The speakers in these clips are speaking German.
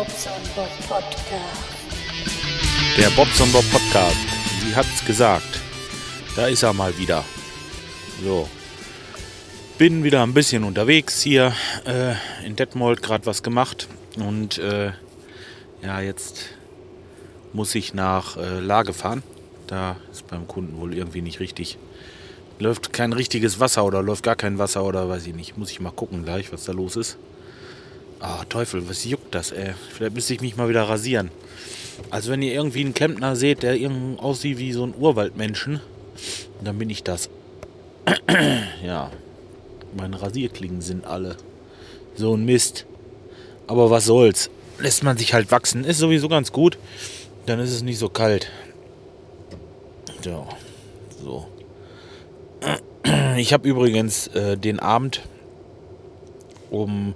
Bobson Bob Podcast. Der Bobson Bob Podcast. Sie hat's gesagt. Da ist er mal wieder. So. Bin wieder ein bisschen unterwegs hier äh, in Detmold, gerade was gemacht. Und äh, ja, jetzt muss ich nach äh, Lage fahren. Da ist beim Kunden wohl irgendwie nicht richtig. Läuft kein richtiges Wasser oder läuft gar kein Wasser oder weiß ich nicht. Muss ich mal gucken gleich, was da los ist. Ah, Teufel, was juckt das, ey? Vielleicht müsste ich mich mal wieder rasieren. Also wenn ihr irgendwie einen Klempner seht, der irgendwie aussieht wie so ein Urwaldmenschen, dann bin ich das. ja. Meine Rasierklingen sind alle. So ein Mist. Aber was soll's. Lässt man sich halt wachsen. Ist sowieso ganz gut. Dann ist es nicht so kalt. Ja. So. Ich habe übrigens äh, den Abend um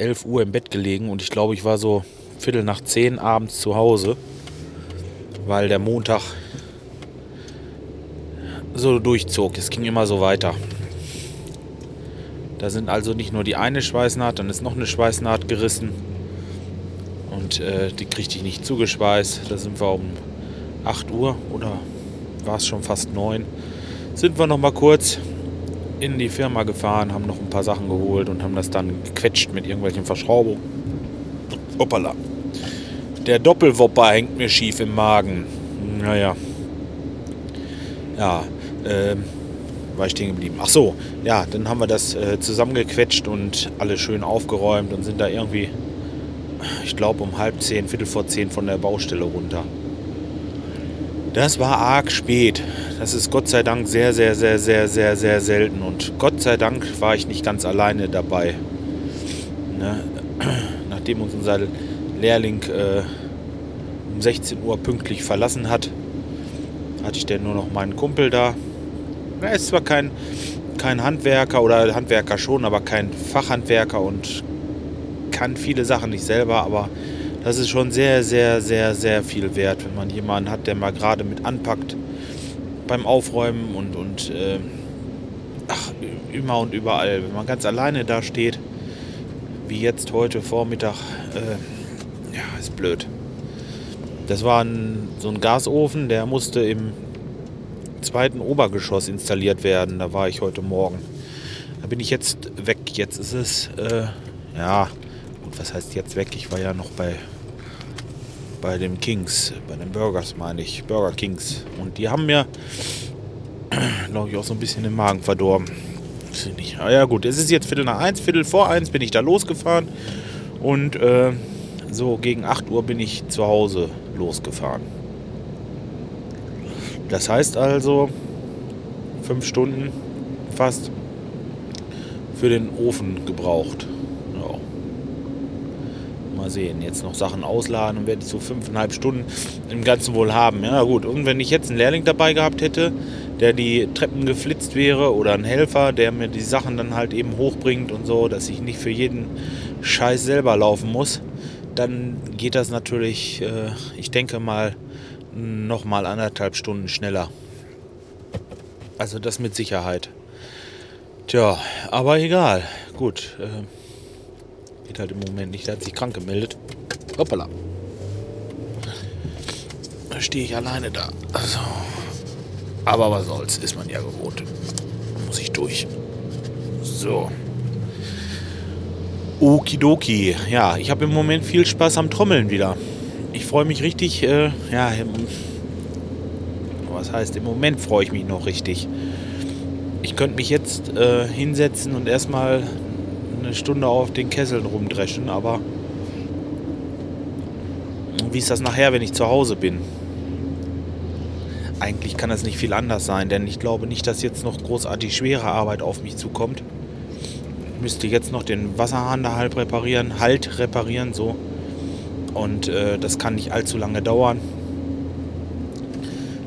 11 Uhr im Bett gelegen und ich glaube, ich war so Viertel nach 10 abends zu Hause, weil der Montag so durchzog. Es ging immer so weiter. Da sind also nicht nur die eine Schweißnaht, dann ist noch eine Schweißnaht gerissen und äh, die kriegte ich nicht zugeschweißt. Da sind wir um 8 Uhr oder war es schon fast 9. Sind wir noch mal kurz in die Firma gefahren, haben noch ein paar Sachen geholt und haben das dann gequetscht mit irgendwelchen Verschraubungen. Hoppala. Der Doppelwopper hängt mir schief im Magen. Naja. Ja, ähm, war ich stehen geblieben. Ach so, ja, dann haben wir das äh, zusammengequetscht und alles schön aufgeräumt und sind da irgendwie, ich glaube, um halb zehn, viertel vor zehn von der Baustelle runter. Das war arg spät. Das ist Gott sei Dank sehr, sehr, sehr, sehr, sehr, sehr selten. Und Gott sei Dank war ich nicht ganz alleine dabei. Ne? Nachdem uns unser Lehrling äh, um 16 Uhr pünktlich verlassen hat, hatte ich dann nur noch meinen Kumpel da. Er ist zwar kein, kein Handwerker oder Handwerker schon, aber kein Fachhandwerker und kann viele Sachen nicht selber, aber das ist schon sehr, sehr, sehr, sehr viel wert, wenn man jemanden hat, der mal gerade mit anpackt beim Aufräumen und, und äh, ach, immer und überall. Wenn man ganz alleine da steht, wie jetzt heute Vormittag, äh, ja, ist blöd. Das war ein, so ein Gasofen, der musste im zweiten Obergeschoss installiert werden. Da war ich heute Morgen. Da bin ich jetzt weg. Jetzt ist es, äh, ja, gut, was heißt jetzt weg? Ich war ja noch bei, bei den Kings, bei den Burgers meine ich, Burger Kings. Und die haben mir, glaube ich, auch so ein bisschen den Magen verdorben. Nicht. Ah, ja gut, es ist jetzt Viertel nach eins, Viertel vor eins bin ich da losgefahren. Und äh, so gegen 8 Uhr bin ich zu Hause losgefahren. Das heißt also fünf Stunden fast für den Ofen gebraucht. Mal sehen, jetzt noch Sachen ausladen und werde ich so fünfeinhalb Stunden im Ganzen wohl haben. Ja gut, und wenn ich jetzt einen Lehrling dabei gehabt hätte, der die Treppen geflitzt wäre oder ein Helfer, der mir die Sachen dann halt eben hochbringt und so, dass ich nicht für jeden Scheiß selber laufen muss, dann geht das natürlich, äh, ich denke mal, noch mal anderthalb Stunden schneller. Also das mit Sicherheit. Tja, aber egal. Gut. Äh, geht halt im Moment nicht. Da hat sich krank gemeldet. Hoppala. Da stehe ich alleine da. Also. Aber was soll's, ist man ja gewohnt. Muss ich durch. So. Okidoki. Ja, ich habe im Moment viel Spaß am Trommeln wieder. Ich freue mich richtig, äh, ja, was heißt, im Moment freue ich mich noch richtig. Ich könnte mich jetzt äh, hinsetzen und erstmal eine Stunde auf den Kesseln rumdreschen, aber wie ist das nachher, wenn ich zu Hause bin? Eigentlich kann das nicht viel anders sein, denn ich glaube nicht, dass jetzt noch großartig schwere Arbeit auf mich zukommt müsste jetzt noch den Wasserhahn da halb reparieren, halt reparieren, so. Und äh, das kann nicht allzu lange dauern.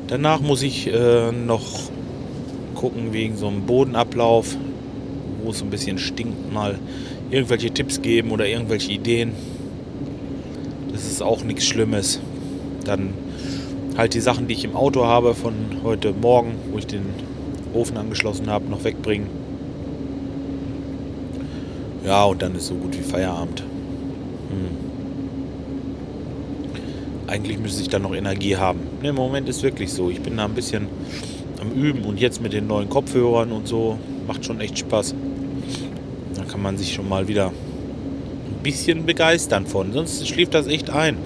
Danach muss ich äh, noch gucken wegen so einem Bodenablauf, wo es ein bisschen stinkt, mal irgendwelche Tipps geben oder irgendwelche Ideen. Das ist auch nichts Schlimmes. Dann halt die Sachen, die ich im Auto habe von heute Morgen, wo ich den Ofen angeschlossen habe, noch wegbringen ja, und dann ist so gut wie Feierabend. Hm. eigentlich müsste ich dann noch Energie haben. Ne, Im Moment ist wirklich so. Ich bin da ein bisschen am Üben und jetzt mit den neuen Kopfhörern und so macht schon echt Spaß. Kann man sich schon mal wieder ein bisschen begeistern von. Sonst schläft das echt ein.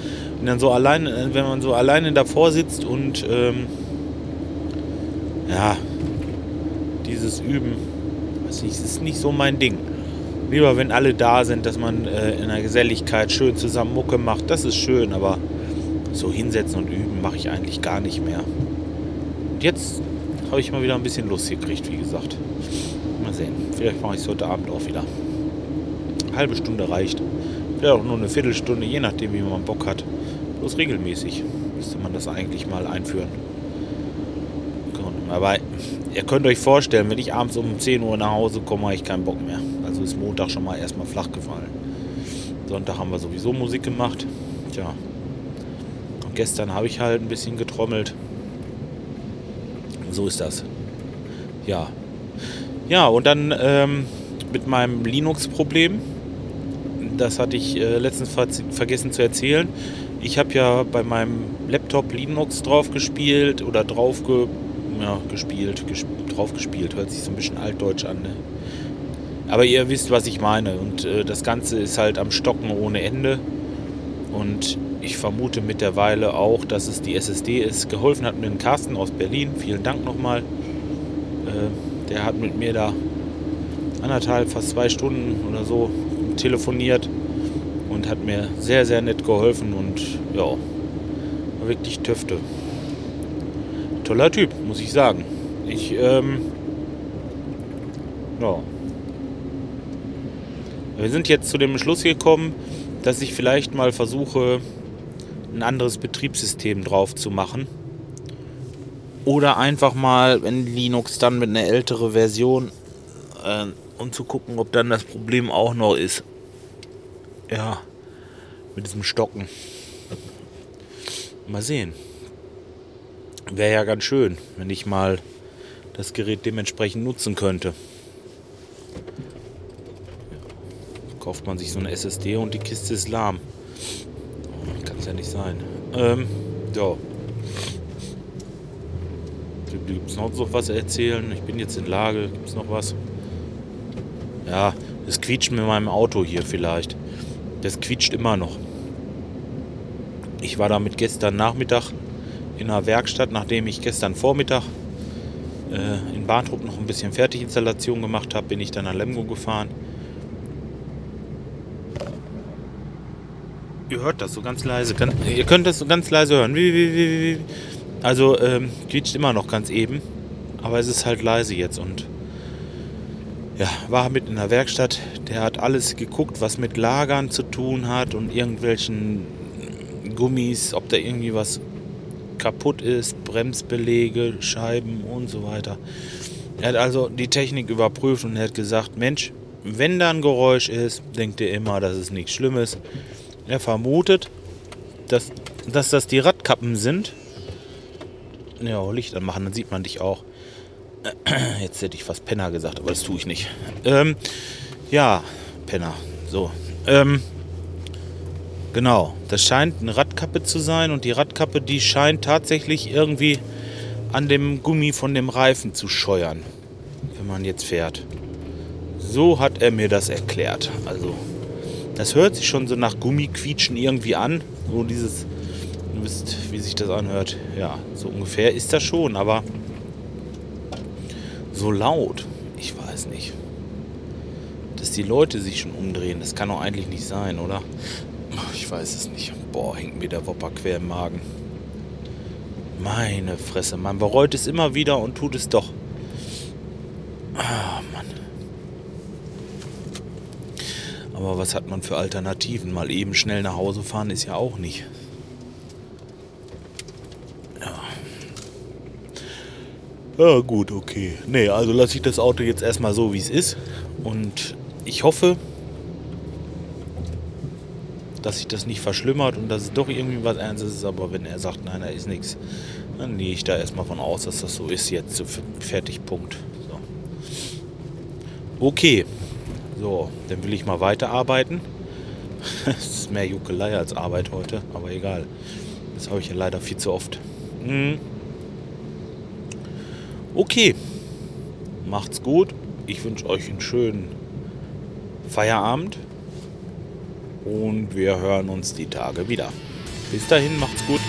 Und dann so allein, wenn man so alleine davor sitzt und ähm, ja, dieses Üben, weiß nicht, ist nicht so mein Ding. Lieber, wenn alle da sind, dass man äh, in der Geselligkeit schön zusammen Mucke macht, das ist schön, aber so hinsetzen und üben mache ich eigentlich gar nicht mehr. Und jetzt habe ich mal wieder ein bisschen Lust gekriegt, wie gesagt. Mal sehen. Vielleicht mache ich es heute Abend auch wieder. Eine halbe Stunde reicht. Vielleicht auch nur eine Viertelstunde, je nachdem, wie man Bock hat. Bloß regelmäßig müsste man das eigentlich mal einführen. Aber ihr könnt euch vorstellen, wenn ich abends um 10 Uhr nach Hause komme, habe ich keinen Bock mehr. Also ist Montag schon mal erstmal flach gefallen. Sonntag haben wir sowieso Musik gemacht. Tja, Gestern habe ich halt ein bisschen getrommelt. So ist das. Ja. Ja, und dann ähm, mit meinem Linux-Problem. Das hatte ich äh, letztens ver vergessen zu erzählen. Ich habe ja bei meinem Laptop Linux drauf gespielt oder drauf ge ja, gespielt. Gesp drauf gespielt. Hört sich so ein bisschen altdeutsch an. Ne? Aber ihr wisst, was ich meine. Und äh, das Ganze ist halt am Stocken ohne Ende. Und ich vermute mittlerweile auch, dass es die SSD ist. Geholfen hat mir ein Carsten aus Berlin. Vielen Dank nochmal. Äh, der hat mit mir da anderthalb, fast zwei Stunden oder so telefoniert und hat mir sehr, sehr nett geholfen und ja, war wirklich Töfte. Toller Typ, muss ich sagen. Ich, ähm, ja. Wir sind jetzt zu dem Schluss gekommen, dass ich vielleicht mal versuche, ein anderes Betriebssystem drauf zu machen. Oder einfach mal, wenn Linux dann mit einer älteren Version, äh, um zu gucken, ob dann das Problem auch noch ist. Ja, mit diesem Stocken. Mal sehen. Wäre ja ganz schön, wenn ich mal das Gerät dementsprechend nutzen könnte. kauft man sich so eine SSD und die Kiste ist lahm ja nicht sein. Ähm, ja. Gibt es noch so was erzählen? Ich bin jetzt in Lage. Gibt es noch was? Ja, es quietscht mit meinem Auto hier vielleicht. Das quietscht immer noch. Ich war damit gestern Nachmittag in einer Werkstatt, nachdem ich gestern Vormittag äh, in Bahntrupp noch ein bisschen Fertiginstallation gemacht habe, bin ich dann nach Lemgo gefahren Ihr hört das so ganz leise. Ihr könnt das so ganz leise hören. Wie, wie, wie, also ähm, quietscht immer noch ganz eben. Aber es ist halt leise jetzt und ja, war mit in der Werkstatt. Der hat alles geguckt, was mit Lagern zu tun hat und irgendwelchen Gummis, ob da irgendwie was kaputt ist, Bremsbelege, Scheiben und so weiter. Er hat also die Technik überprüft und er hat gesagt, Mensch, wenn da ein Geräusch ist, denkt ihr immer, das ist nichts Schlimmes. Er vermutet, dass, dass das die Radkappen sind. Ja, Licht anmachen, dann sieht man dich auch. Jetzt hätte ich fast Penner gesagt, aber das tue ich nicht. Ähm, ja, Penner. So. Ähm, genau. Das scheint eine Radkappe zu sein und die Radkappe, die scheint tatsächlich irgendwie an dem Gummi von dem Reifen zu scheuern, wenn man jetzt fährt. So hat er mir das erklärt. Also das hört sich schon so nach Gummiquietschen irgendwie an. So dieses, ihr wisst, wie sich das anhört. Ja, so ungefähr ist das schon, aber so laut, ich weiß nicht. Dass die Leute sich schon umdrehen, das kann doch eigentlich nicht sein, oder? Ich weiß es nicht. Boah, hängt mir der Wopper quer im Magen. Meine Fresse, man bereut es immer wieder und tut es doch. Aber was hat man für Alternativen? Mal eben schnell nach Hause fahren ist ja auch nicht. Ja, gut, okay. Nee, also lasse ich das Auto jetzt erstmal so, wie es ist. Und ich hoffe, dass sich das nicht verschlimmert und dass es doch irgendwie was Ernstes ist. Aber wenn er sagt, nein, da ist nichts, dann gehe ich da erstmal von aus, dass das so ist jetzt. Fertig, Punkt. So. Okay. So, dann will ich mal weiterarbeiten. Es ist mehr Juckelei als Arbeit heute, aber egal. Das habe ich ja leider viel zu oft. Mhm. Okay. Macht's gut. Ich wünsche euch einen schönen Feierabend. Und wir hören uns die Tage wieder. Bis dahin, macht's gut.